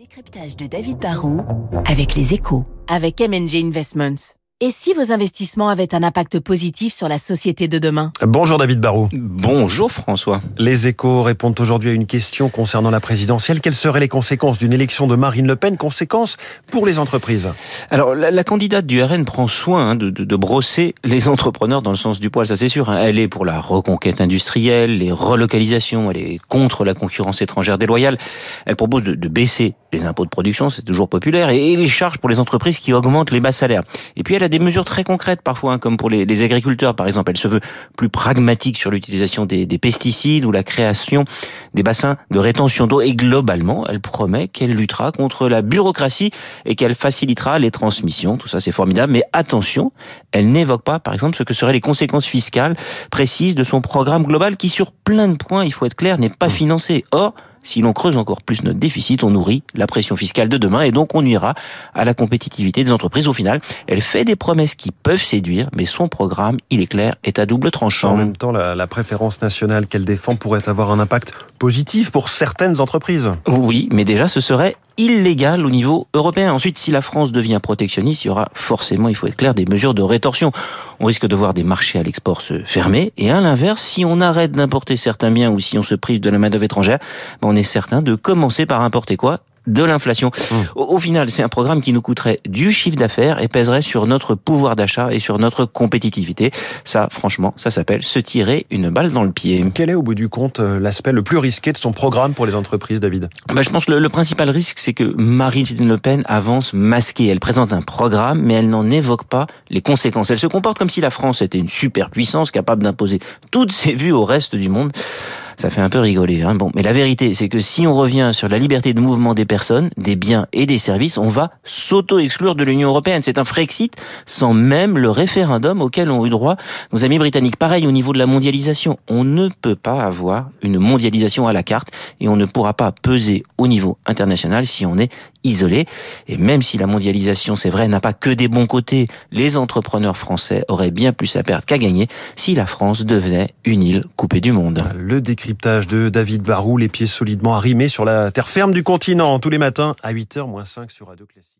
décryptage de David Barrault avec les échos. Avec MNG Investments. Et si vos investissements avaient un impact positif sur la société de demain? Bonjour David Barrault. Bonjour François. Les échos répondent aujourd'hui à une question concernant la présidentielle. Quelles seraient les conséquences d'une élection de Marine Le Pen? Conséquences pour les entreprises Alors la, la candidate du RN prend soin hein, de, de, de, brosser les entrepreneurs dans le sens du poil, ça c'est sûr. Hein. Elle est pour la reconquête industrielle, les relocalisations, elle est contre la concurrence étrangère déloyale. Elle propose de, de baisser les impôts de production, c'est toujours populaire, et les charges pour les entreprises qui augmentent les bas salaires. Et puis elle a des mesures très concrètes parfois, hein, comme pour les, agriculteurs par exemple. Elle se veut plus pragmatique sur l'utilisation des, des, pesticides ou la création des bassins de rétention d'eau. Et globalement, elle promet qu'elle luttera contre la bureaucratie et qu'elle facilitera les transmissions. Tout ça, c'est formidable. Mais attention, elle n'évoque pas, par exemple, ce que seraient les conséquences fiscales précises de son programme global qui, sur plein de points, il faut être clair, n'est pas financé. Or, si l'on creuse encore plus notre déficit, on nourrit la pression fiscale de demain et donc on nuira à la compétitivité des entreprises. Au final, elle fait des promesses qui peuvent séduire, mais son programme, il est clair, est à double tranchant. En même temps, la, préférence nationale qu'elle défend pourrait avoir un impact positif pour certaines entreprises. Oui, mais déjà, ce serait illégal au niveau européen. Ensuite, si la France devient protectionniste, il y aura forcément, il faut être clair, des mesures de rétorsion. On risque de voir des marchés à l'export se fermer. Et à l'inverse, si on arrête d'importer certains biens ou si on se prive de la main-d'œuvre étrangère, on est certain de commencer par importer quoi? De l'inflation. Mmh. Au, au, final, c'est un programme qui nous coûterait du chiffre d'affaires et pèserait sur notre pouvoir d'achat et sur notre compétitivité. Ça, franchement, ça s'appelle se tirer une balle dans le pied. Quel est au bout du compte l'aspect le plus risqué de son programme pour les entreprises, David? Bah, Je pense que le, le principal risque, c'est que Marine Le Pen avance masquée. Elle présente un programme, mais elle n'en évoque pas les conséquences. Elle se comporte comme si la France était une superpuissance capable d'imposer toutes ses vues au reste du monde ça fait un peu rigoler. Hein. Bon, mais la vérité, c'est que si on revient sur la liberté de mouvement des personnes, des biens et des services, on va s'auto-exclure de l'Union européenne. C'est un Frexit sans même le référendum auquel ont eu droit nos amis britanniques. Pareil au niveau de la mondialisation, on ne peut pas avoir une mondialisation à la carte et on ne pourra pas peser au niveau international si on est isolé. Et même si la mondialisation, c'est vrai, n'a pas que des bons côtés, les entrepreneurs français auraient bien plus à perdre qu'à gagner si la France devenait une île coupée du monde. Décryptage de David Barou, les pieds solidement arrimés sur la terre ferme du continent, tous les matins à 8h moins 5 sur Radio Classique.